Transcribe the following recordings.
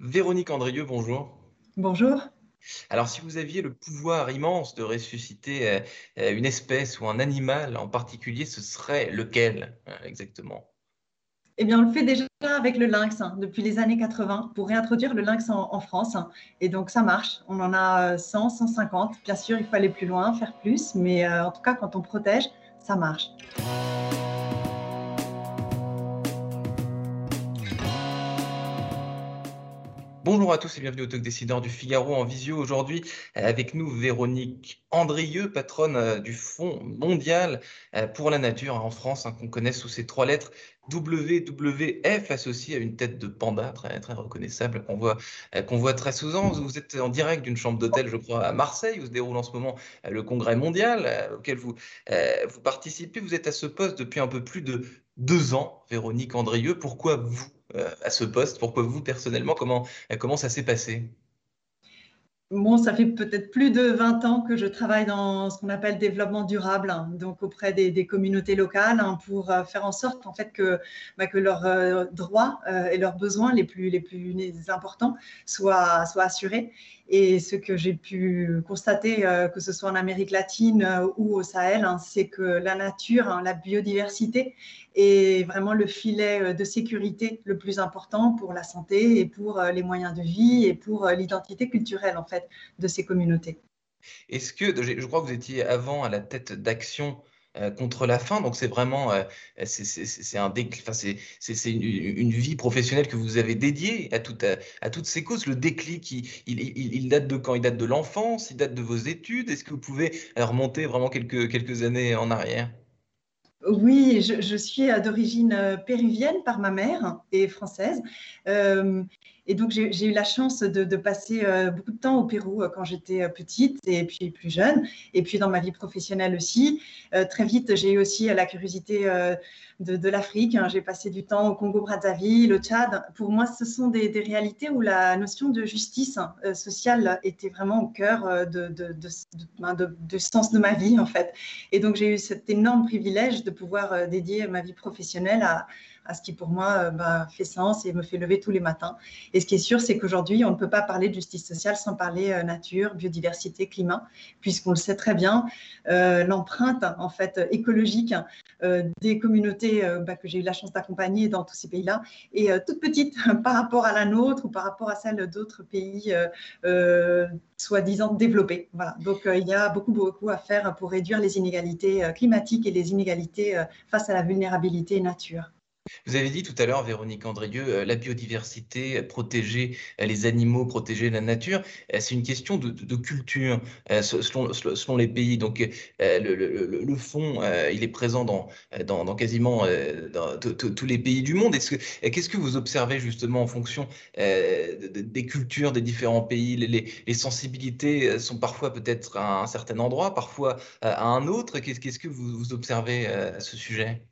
Véronique Andrieux, bonjour. Bonjour. Alors, si vous aviez le pouvoir immense de ressusciter euh, euh, une espèce ou un animal en particulier, ce serait lequel euh, exactement? Eh bien, on le fait déjà avec le lynx hein, depuis les années 80 pour réintroduire le lynx en, en France. hein. Et donc, ça marche. On en a euh, 100, 150. Bien sûr, il faut aller plus loin, faire plus. Mais euh, en tout cas, quand on protège, ça marche. Bonjour à tous et bienvenue au Talk Décideur du Figaro en visio. Aujourd'hui, avec nous, Véronique Andrieux, patronne euh, du Fonds mondial euh, pour la nature en France, hein, qu'on connaît sous ces trois lettres WWF, associé à une tête de panda très, très reconnaissable qu'on voit, euh, qu'on voit très souvent. Vous êtes en direct d'une chambre d'hôtel, je crois, à Marseille, où se déroule en ce moment le congrès mondial auquel vous, vous participez. Vous êtes à ce poste depuis un peu plus de deux ans, Véronique Andrieux. Pourquoi vous? À ce poste Pourquoi vous personnellement Comment, euh, comment ça s'est passé? Bon, ça fait peut-être plus de 20 ans que je travaille dans ce qu'on appelle développement durable, hein, donc auprès des, communautés locales, hein, pour euh, faire en sorte en fait que, bah, que leurs euh, droits euh, et leurs besoins les plus, les plus importants soient, soient assurés. Et ce que j'ai pu constater, euh, que ce soit en Amérique latine euh, ou au Sahel, hein, c'est que la nature, hein, la biodiversité est vraiment le filet euh, de sécurité le plus important pour la santé et pour les moyens de vie et pour l'identité culturelle en fait de ces communautés. Est-ce que, je crois que vous étiez avant à la tête d'Action euh, contre la faim, donc c'est vraiment, euh, c'est un déclic, enfin c'est une, une vie professionnelle que vous avez dédiée à, à, toutes ces causes. Le déclic, il, il- il- date de quand? Il date de l'enfance, il date de vos études? Est-ce que vous pouvez euh, remonter vraiment quelques, quelques années en arrière? Oui, je, suis euh, d'origine euh, péruvienne par ma mère et française. Euh, et donc, j'ai eu la chance de, passer euh, beaucoup de temps au Pérou euh, quand j'étais euh, petite et puis plus jeune. Et puis dans ma vie professionnelle aussi. Très vite, j'ai eu aussi la curiosité de, l'Afrique. hein. J'ai passé du temps au Congo-Brazzaville, au Tchad. Pour moi, ce sont des, réalités où la notion de justice hein, sociale était vraiment au cœur ben, de- de sens de ma vie, en fait. Et donc, j'ai eu cet énorme privilège de pouvoir dédier ma vie professionnelle à, à ce qui, pour moi, euh, bah, fait sens et me fait lever tous les matins. Et ce qui est sûr, c'est qu'aujourd'hui, on ne peut pas parler de justice sociale sans parler euh, nature, biodiversité, climat, puisqu'on le sait très bien, euh, l'empreinte, en fait, écologique euh, des communautés bah, que j'ai eu la chance d'accompagner dans tous ces pays-là est toute petite par rapport à la nôtre ou par rapport à celle d'autres pays soi-disant développés. Voilà. Donc, il y a beaucoup, beaucoup à faire pour réduire les inégalités climatiques et les inégalités face à la vulnérabilité nature. Vous avez dit tout à l'heure, Véronique Andrieux, euh, la biodiversité, euh, protéger euh, les animaux, protéger la nature, c'est une question de, culture se- selon, selon les pays. Donc, le, fond, il est présent dans, dans, quasiment dans tous les pays du monde. Est-ce que, qu'est-ce que vous observez justement en fonction de- de- des cultures des différents pays? Les, sensibilités sont parfois peut-être à un certain endroit, parfois à un autre. Qu'est-ce, que vous, observez à ce sujet?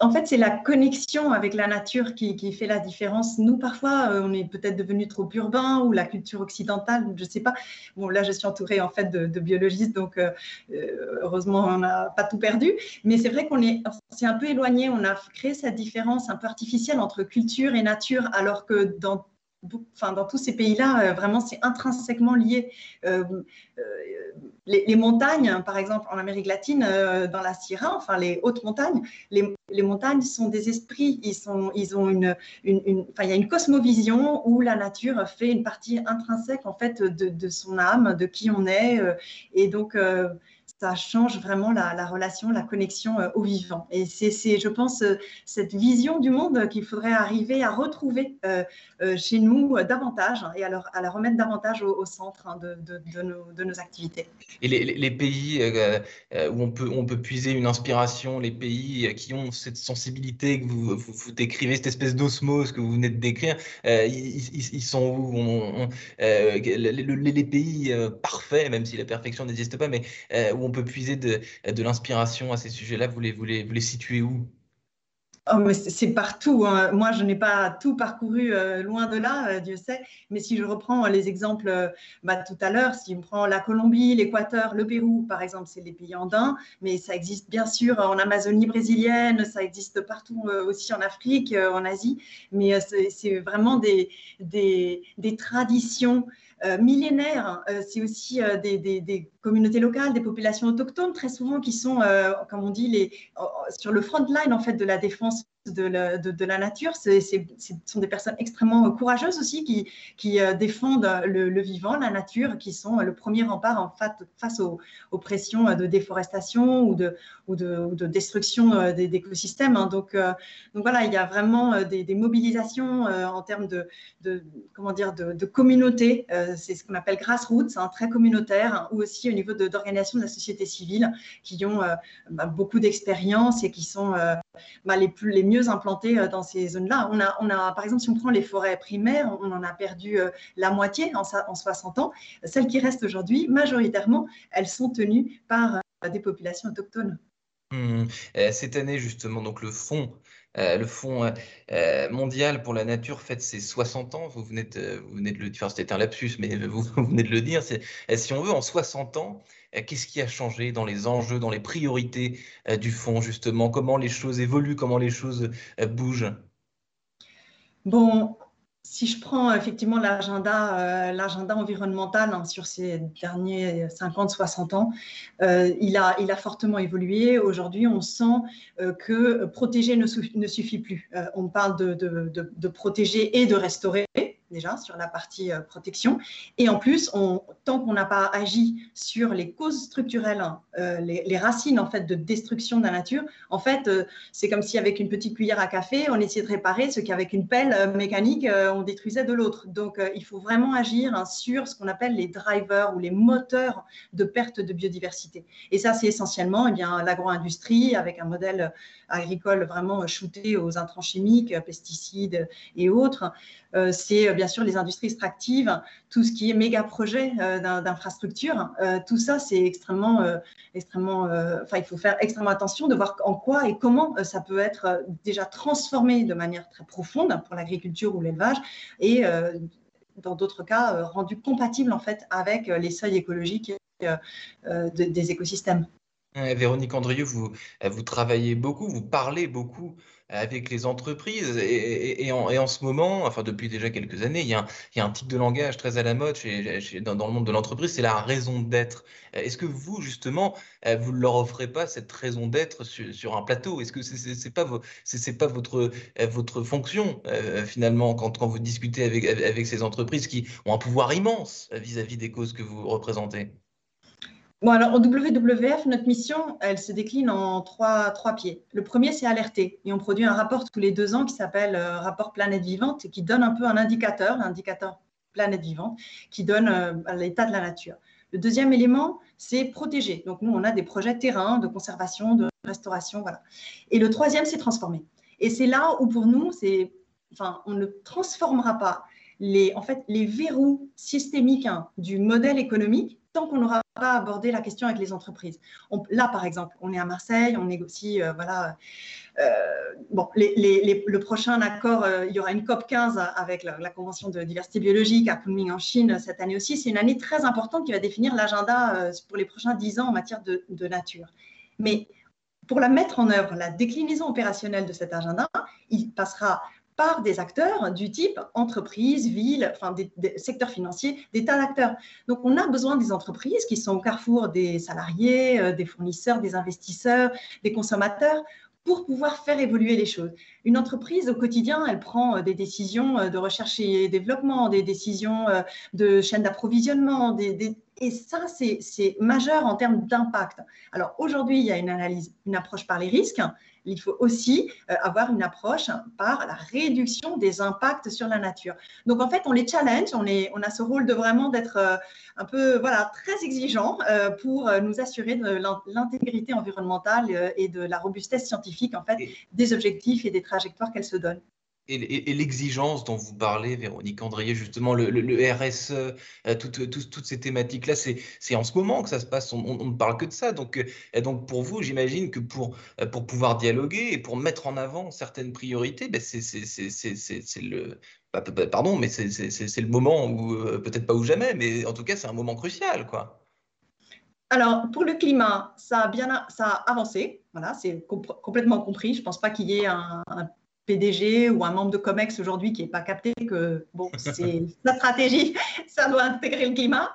En fait, c'est la connexion avec la nature qui, fait la différence. Nous, parfois, euh, on est peut-être devenu trop urbain ou la culture occidentale, je ne sais pas. Bon, là, je suis entourée en fait de, biologistes, donc euh, euh, heureusement, on n'a pas tout perdu. Mais c'est vrai qu'on est, un peu éloigné. On a créé cette différence un peu artificielle entre culture et nature, alors que dans Enfin, dans tous ces pays-là, vraiment, c'est intrinsèquement lié. Les, montagnes, par exemple, en Amérique latine, euh, dans la Sierra, enfin les hautes montagnes, les, montagnes sont des esprits. Ils ont une, une, une- il y a une cosmovision où la nature fait une partie intrinsèque en fait de, son âme, de qui on est, euh, et donc. Euh, ça change vraiment la, relation, la connexion au vivant. Et c'est, je pense, cette vision du monde qu'il faudrait arriver à retrouver chez nous davantage et à, à, la remettre davantage au, centre hein, de, de, nos, activités. Et les, pays où on peut, on peut puiser une inspiration, les pays qui ont cette sensibilité que vous, vous, décrivez, cette espèce d'osmose que vous venez de décrire, ils, sont où? Les, pays parfaits, même si la perfection n'existe pas, mais où on peut puiser de, l'inspiration à ces sujets-là, vous les, vous, vous les situez où? Oh, c'est partout. Hein. Moi, je n'ai pas tout parcouru, euh, loin de là, euh, Dieu sait. Mais si je reprends les exemples euh, bah, tout à l'heure, si on prend la Colombie, l'Équateur, le Pérou, par exemple, c'est les pays andins, mais ça existe bien sûr en Amazonie brésilienne, ça existe partout aussi en Afrique, en Asie. Mais c'est vraiment des, traditions euh, millénaires. Euh, c'est aussi euh, des, communautés locales, des populations autochtones, très souvent qui sont, comme on dit, les, sur le front line en fait de la défense de la, nature. Ce sont des personnes extrêmement courageuses aussi qui, qui défendent le, vivant, la nature, qui sont le premier rempart en fait, face aux, pressions de déforestation ou de, destruction des, écosystèmes. Hein. Donc, donc voilà, il y a vraiment des, mobilisations en termes de, comment dire, de, communautés c'est ce qu'on appelle grassroots, un très communautaire, ou aussi au niveau d'organisations de, la société civile qui ont euh, bah, beaucoup d'expérience et qui sont euh, bah, les, plus, les mieux euh, dans ces zones-là. On a, on a, par exemple, si on prend les forêts primaires, on en a perdu la moitié en, en 60 ans. Celles qui restent aujourd'hui, majoritairement, elles sont tenues par des populations autochtones. Mmh. Cette année, justement, donc le fonds euh, le Fonds euh, euh, mondial pour la nature fête ses 60 ans. Vous venez de, vous le dire, c'était un lapsus, mais vous, venez de le dire. Si on veut, en 60 ans, qu'est-ce qui a changé dans les enjeux, dans les priorités du fonds, justement? Comment les choses évoluent, comment les choses bougent? Bon, si je prends effectivement l'agenda, euh, l'agenda environnemental hein, sur ces derniers 50-60 ans, euh, il, a, fortement évolué. Aujourd'hui, on sent euh, que protéger ne, suffit plus. on parle de, protéger et de restaurer déjà sur la partie euh, protection. Et en plus, on, tant qu'on n'a pas agi sur les causes structurelles, euh, les, racines en fait de destruction de la nature, en fait, euh, c'est comme si avec une petite cuillère à café, on essayait de réparer ce qu'avec une pelle mécanique, on détruisait de l'autre. Donc, il faut vraiment agir hein, sur ce qu'on appelle les drivers ou les moteurs de perte de biodiversité. Et ça, c'est essentiellement eh l'agro-industrie avec un modèle agricole vraiment shooté aux intrants chimiques, pesticides et autres. c'est bien sûr les industries extractives, tout ce qui est méga projet euh, d'infrastructure, euh, tout ça c'est extrêmement, euh, extrêmement, enfin il faut faire extrêmement attention de voir en quoi et comment ça peut être déjà transformé de manière très profonde pour l'agriculture ou l'élevage et dans d'autres cas rendu compatible en fait avec les seuils écologiques des écosystèmes. Véronique Andrieux, vous, vous travaillez beaucoup, vous parlez beaucoup avec les entreprises. Et, en, ce moment, enfin depuis déjà quelques années, il y a un, type de langage très à la mode dans, le monde de l'entreprise, c'est la raison d'être. Est-ce que vous, justement, euh, vous ne leur offrez pas cette raison d'être sur, un plateau? Est-ce que ce n'est pas, pas votre, euh, votre fonction, euh, finalement, quand, quand vous discutez avec, avec ces entreprises qui ont un pouvoir immense vis-à-vis des causes que vous représentez? Bon, alors au WWF, notre mission, elle se décline en trois, trois pieds. Le premier, c'est alerter. Et on produit un rapport tous les deux ans qui s'appelle euh, Rapport Planète Vivante qui donne un peu un indicateur, l'indicateur Planète Vivante, qui donne euh, l'état de la nature. Le deuxième élément, c'est protéger. Donc nous, on a des projets terrain de conservation, de restauration, voilà. Et le troisième, c'est transformer. Et c'est là où pour nous, c'est, enfin, on ne transformera pas les, en fait, les verrous systémiques hein, du modèle économique tant qu'on n'aura pas abordé la question avec les entreprises. là, par exemple, on est à Marseille, on négocie, euh, voilà. Euh, bon, le prochain accord, euh, il y aura une COP 15 avec la, Convention de diversité biologique à Kunming en Chine cette année aussi. C'est une année très importante qui va définir l'agenda pour les prochains 10 ans en matière de, de nature. Mais pour la mettre en œuvre, la déclinaison opérationnelle de cet agenda, il passera par des acteurs du type entreprise, ville, enfin des, secteurs financiers, des tas d'acteurs. Donc on a besoin des entreprises qui sont au carrefour des salariés, euh, des fournisseurs, des investisseurs, des consommateurs pour pouvoir faire évoluer les choses. Une entreprise au quotidien, elle prend euh, des décisions euh, de recherche et développement, des décisions de chaîne d'approvisionnement, des, Et ça, c'est majeur en termes d'impact. Alors aujourd'hui, il y a une analyse, une approche par les risques. Il faut aussi euh, avoir une approche par la réduction des impacts sur la nature. Donc en fait, on les challenge, on, a ce rôle de vraiment d'être euh, un peu voilà, très exigeant euh, pour nous assurer de l'intégrité environnementale et de la robustesse scientifique en fait, des objectifs et des trajectoires qu'elles se donnent et, l'exigence dont vous parlez, Véronique Andrier, justement, le, RSE, euh, toutes ces thématiques-là, c'est en ce moment que ça se passe, on, ne parle que de ça. Donc, euh, donc pour vous, j'imagine que pour, euh, pour pouvoir dialoguer et pour mettre en avant certaines priorités, ben c'est le... Pardon, mais c'est le moment peut-être pas ou jamais, mais en tout cas, c'est un moment crucial, quoi. Alors, pour le climat, ça a bien ça a avancé. Voilà, c'est complètement compris. Je ne pense pas qu'il y ait un, PDG ou un membre de COMEX aujourd'hui qui n'est pas capté que bon, c'est la stratégie, ça doit intégrer le climat.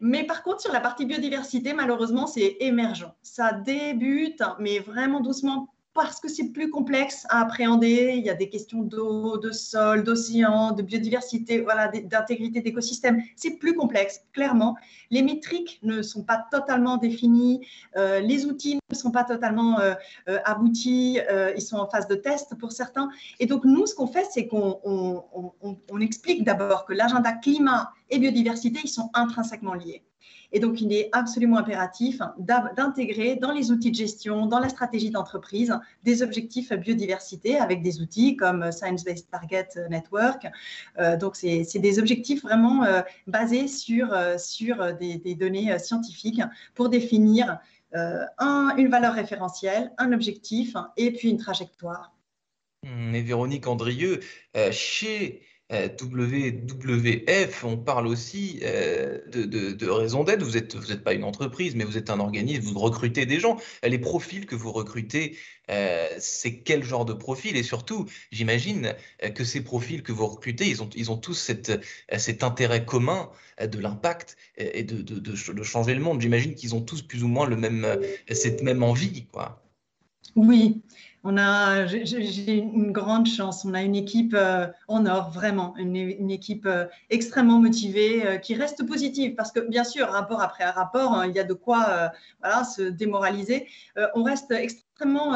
Mais par contre, sur la partie biodiversité, malheureusement, c'est émergent. Ça débute, mais vraiment doucement, parce que c'est plus complexe à appréhender. Il y a des questions d'eau, de sol, d'océan, de biodiversité, voilà, d'intégrité d'écosystèmes. C'est plus complexe, clairement. Les métriques ne sont pas totalement définies. Euh, les outils ne sont pas totalement euh, euh, aboutis. ils sont en phase de test pour certains. Et donc, nous, ce qu'on fait, c'est qu'on on explique d'abord que l'agenda climat et biodiversité, ils sont intrinsèquement liés. Et donc, il est absolument impératif d'intégrer dans les outils de gestion, dans la stratégie d'entreprise, des objectifs biodiversité avec des outils comme Science Based Target Network. Euh, donc, c'est des objectifs vraiment euh, basés sur, euh, des, données scientifiques pour définir une valeur référentielle, un objectif et puis une trajectoire. Mais Véronique Andrieux, chez WWF, on parle aussi euh, de, raison d'être. Vous n'êtes vous pas une entreprise, mais vous êtes un organisme, vous recrutez des gens. Les profils que vous recrutez, euh, c'est quel genre de profil? Et surtout, j'imagine euh, que ces profils que vous recrutez, ils ont, ils ont tous cette, cet intérêt commun de l'impact et de, de, changer le monde. J'imagine qu'ils ont tous plus ou moins le même, cette même envie. Quoi. Oui, on a, j'ai une grande chance. On a une équipe euh, en or, vraiment, une, équipe euh, extrêmement motivée, euh, qui reste positive, parce que bien sûr, rapport après rapport, hein, il y a de quoi se démoraliser. on reste extrêmement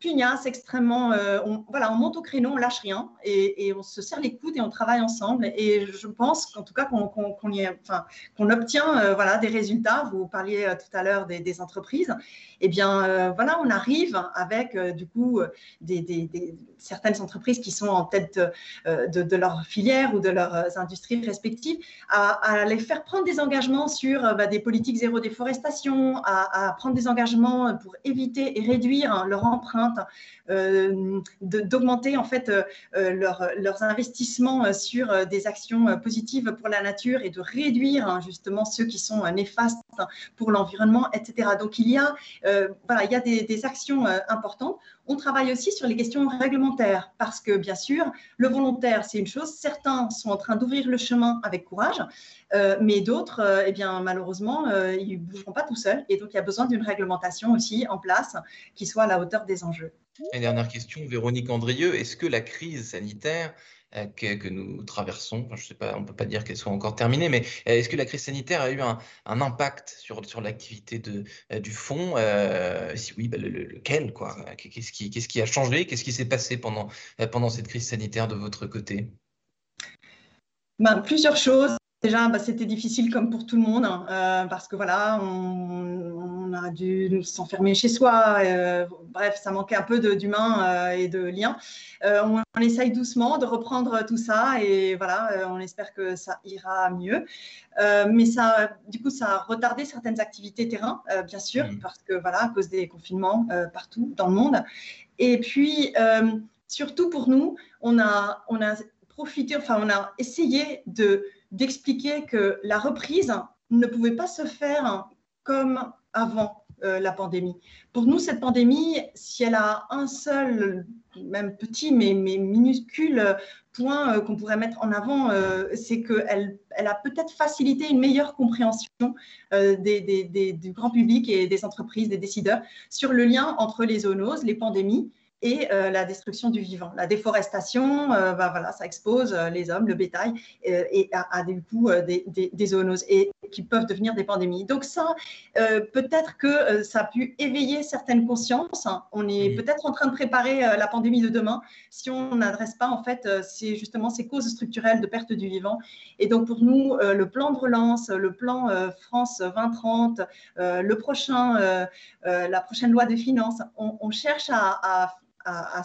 pugnace, extrêmement. Euh, on, voilà, on monte au créneau, on lâche rien et, on se serre les coudes et on travaille ensemble. Et je pense qu'en tout cas, qu'on obtient euh, voilà, des résultats. Vous parliez euh, tout à l'heure des, entreprises. Eh bien, voilà, on arrive avec du coup certaines entreprises qui sont en tête de, leur filière ou de leurs industries respectives à, les faire prendre des engagements sur bah, des politiques zéro déforestation, à, à prendre des engagements pour éviter et réduire leur empreinte euh, d'augmenter en fait euh, euh, leurs investissements sur des actions positives pour la nature et de réduire hein, justement ceux qui sont néfastes pour l'environnement, etc. Donc il y a des, actions importantes. On travaille aussi sur les questions réglementaires parce que bien sûr, le volontaire, c'est une chose. Certains sont en train d'ouvrir le chemin avec courage, mais d'autres, eh bien, malheureusement, ils ne bougeront pas tout seuls. Et donc, il y a besoin d'une réglementation aussi en place qui soit à la hauteur des enjeux. Et dernière question, Véronique Andrieux, est-ce que la crise sanitaire euh, que, nous traversons, je sais pas, on ne peut pas dire qu'elle soit encore terminée, mais euh, est-ce que la crise sanitaire a eu un, impact sur, sur l'activité euh, du fonds Si oui, bah, lequel Qu'est-ce qui, qui, a changé? Qu'est-ce qui s'est passé pendant, pendant cette crise sanitaire de votre côté? Ben, Plusieurs choses. Déjà, bah, c'était difficile comme pour tout le monde, hein, euh, parce que voilà, on, a dû s'enfermer chez soi. Euh, bref, ça manquait un peu d'humain euh, et de lien. On, essaye doucement de reprendre tout ça et voilà, on espère que ça ira mieux. mais ça, du coup, ça a retardé certaines activités terrain, bien sûr, mmh. parce que voilà, à cause des confinements partout dans le monde. Et puis, surtout pour nous, on a, on a profité, enfin, on a essayé de d'expliquer que la reprise ne pouvait pas se faire comme avant euh, la pandémie. Pour nous, cette pandémie, si elle a un seul, même petit, mais, minuscule point euh, qu'on pourrait mettre en avant, euh, c'est qu'elle elle a peut-être facilité une meilleure compréhension du grand public et des entreprises, des décideurs, sur le lien entre les zoonoses, les pandémies et la destruction du vivant. La déforestation, bah, voilà, ça expose les hommes, le bétail, et à, du coup des, des, zoonoses et qui peuvent devenir des pandémies. Donc ça, peut-être que ça a pu éveiller certaines consciences. On est peut-être en train de préparer la pandémie de demain si on n'adresse pas en fait c'est justement ces causes structurelles de perte du vivant. Et donc pour nous, le plan de relance, le plan France 2030, le prochain, la prochaine loi de finances, on, cherche à à,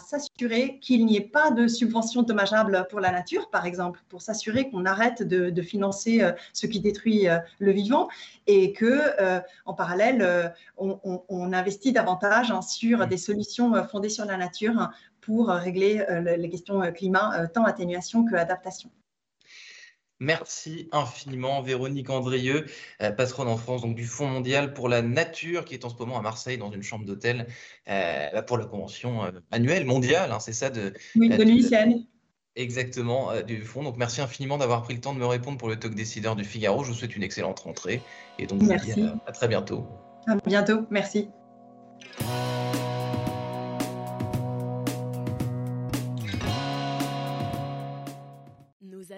s'assurer qu'il n'y ait pas de subventions dommageables pour la nature, par exemple, pour s'assurer qu'on arrête de, financer euh, ce qui détruit euh, le vivant et que, euh, en parallèle, on, investit davantage hein, sur des solutions fondées sur la nature pour régler les questions climat, tant atténuation que adaptation. Merci infiniment, Véronique Andrieux, euh, patronne en France donc, du Fonds mondial pour la nature, qui est en ce moment à Marseille dans une chambre d'hôtel euh, bah, pour la convention euh, annuelle mondiale. Hein, c'est ça de. Oui, de. Exactement, du Fonds. Donc, merci infiniment d'avoir pris le temps de me répondre pour le talk décideur du Figaro. Je vous souhaite une excellente rentrée. Et donc, merci. à très bientôt. À bientôt. Merci.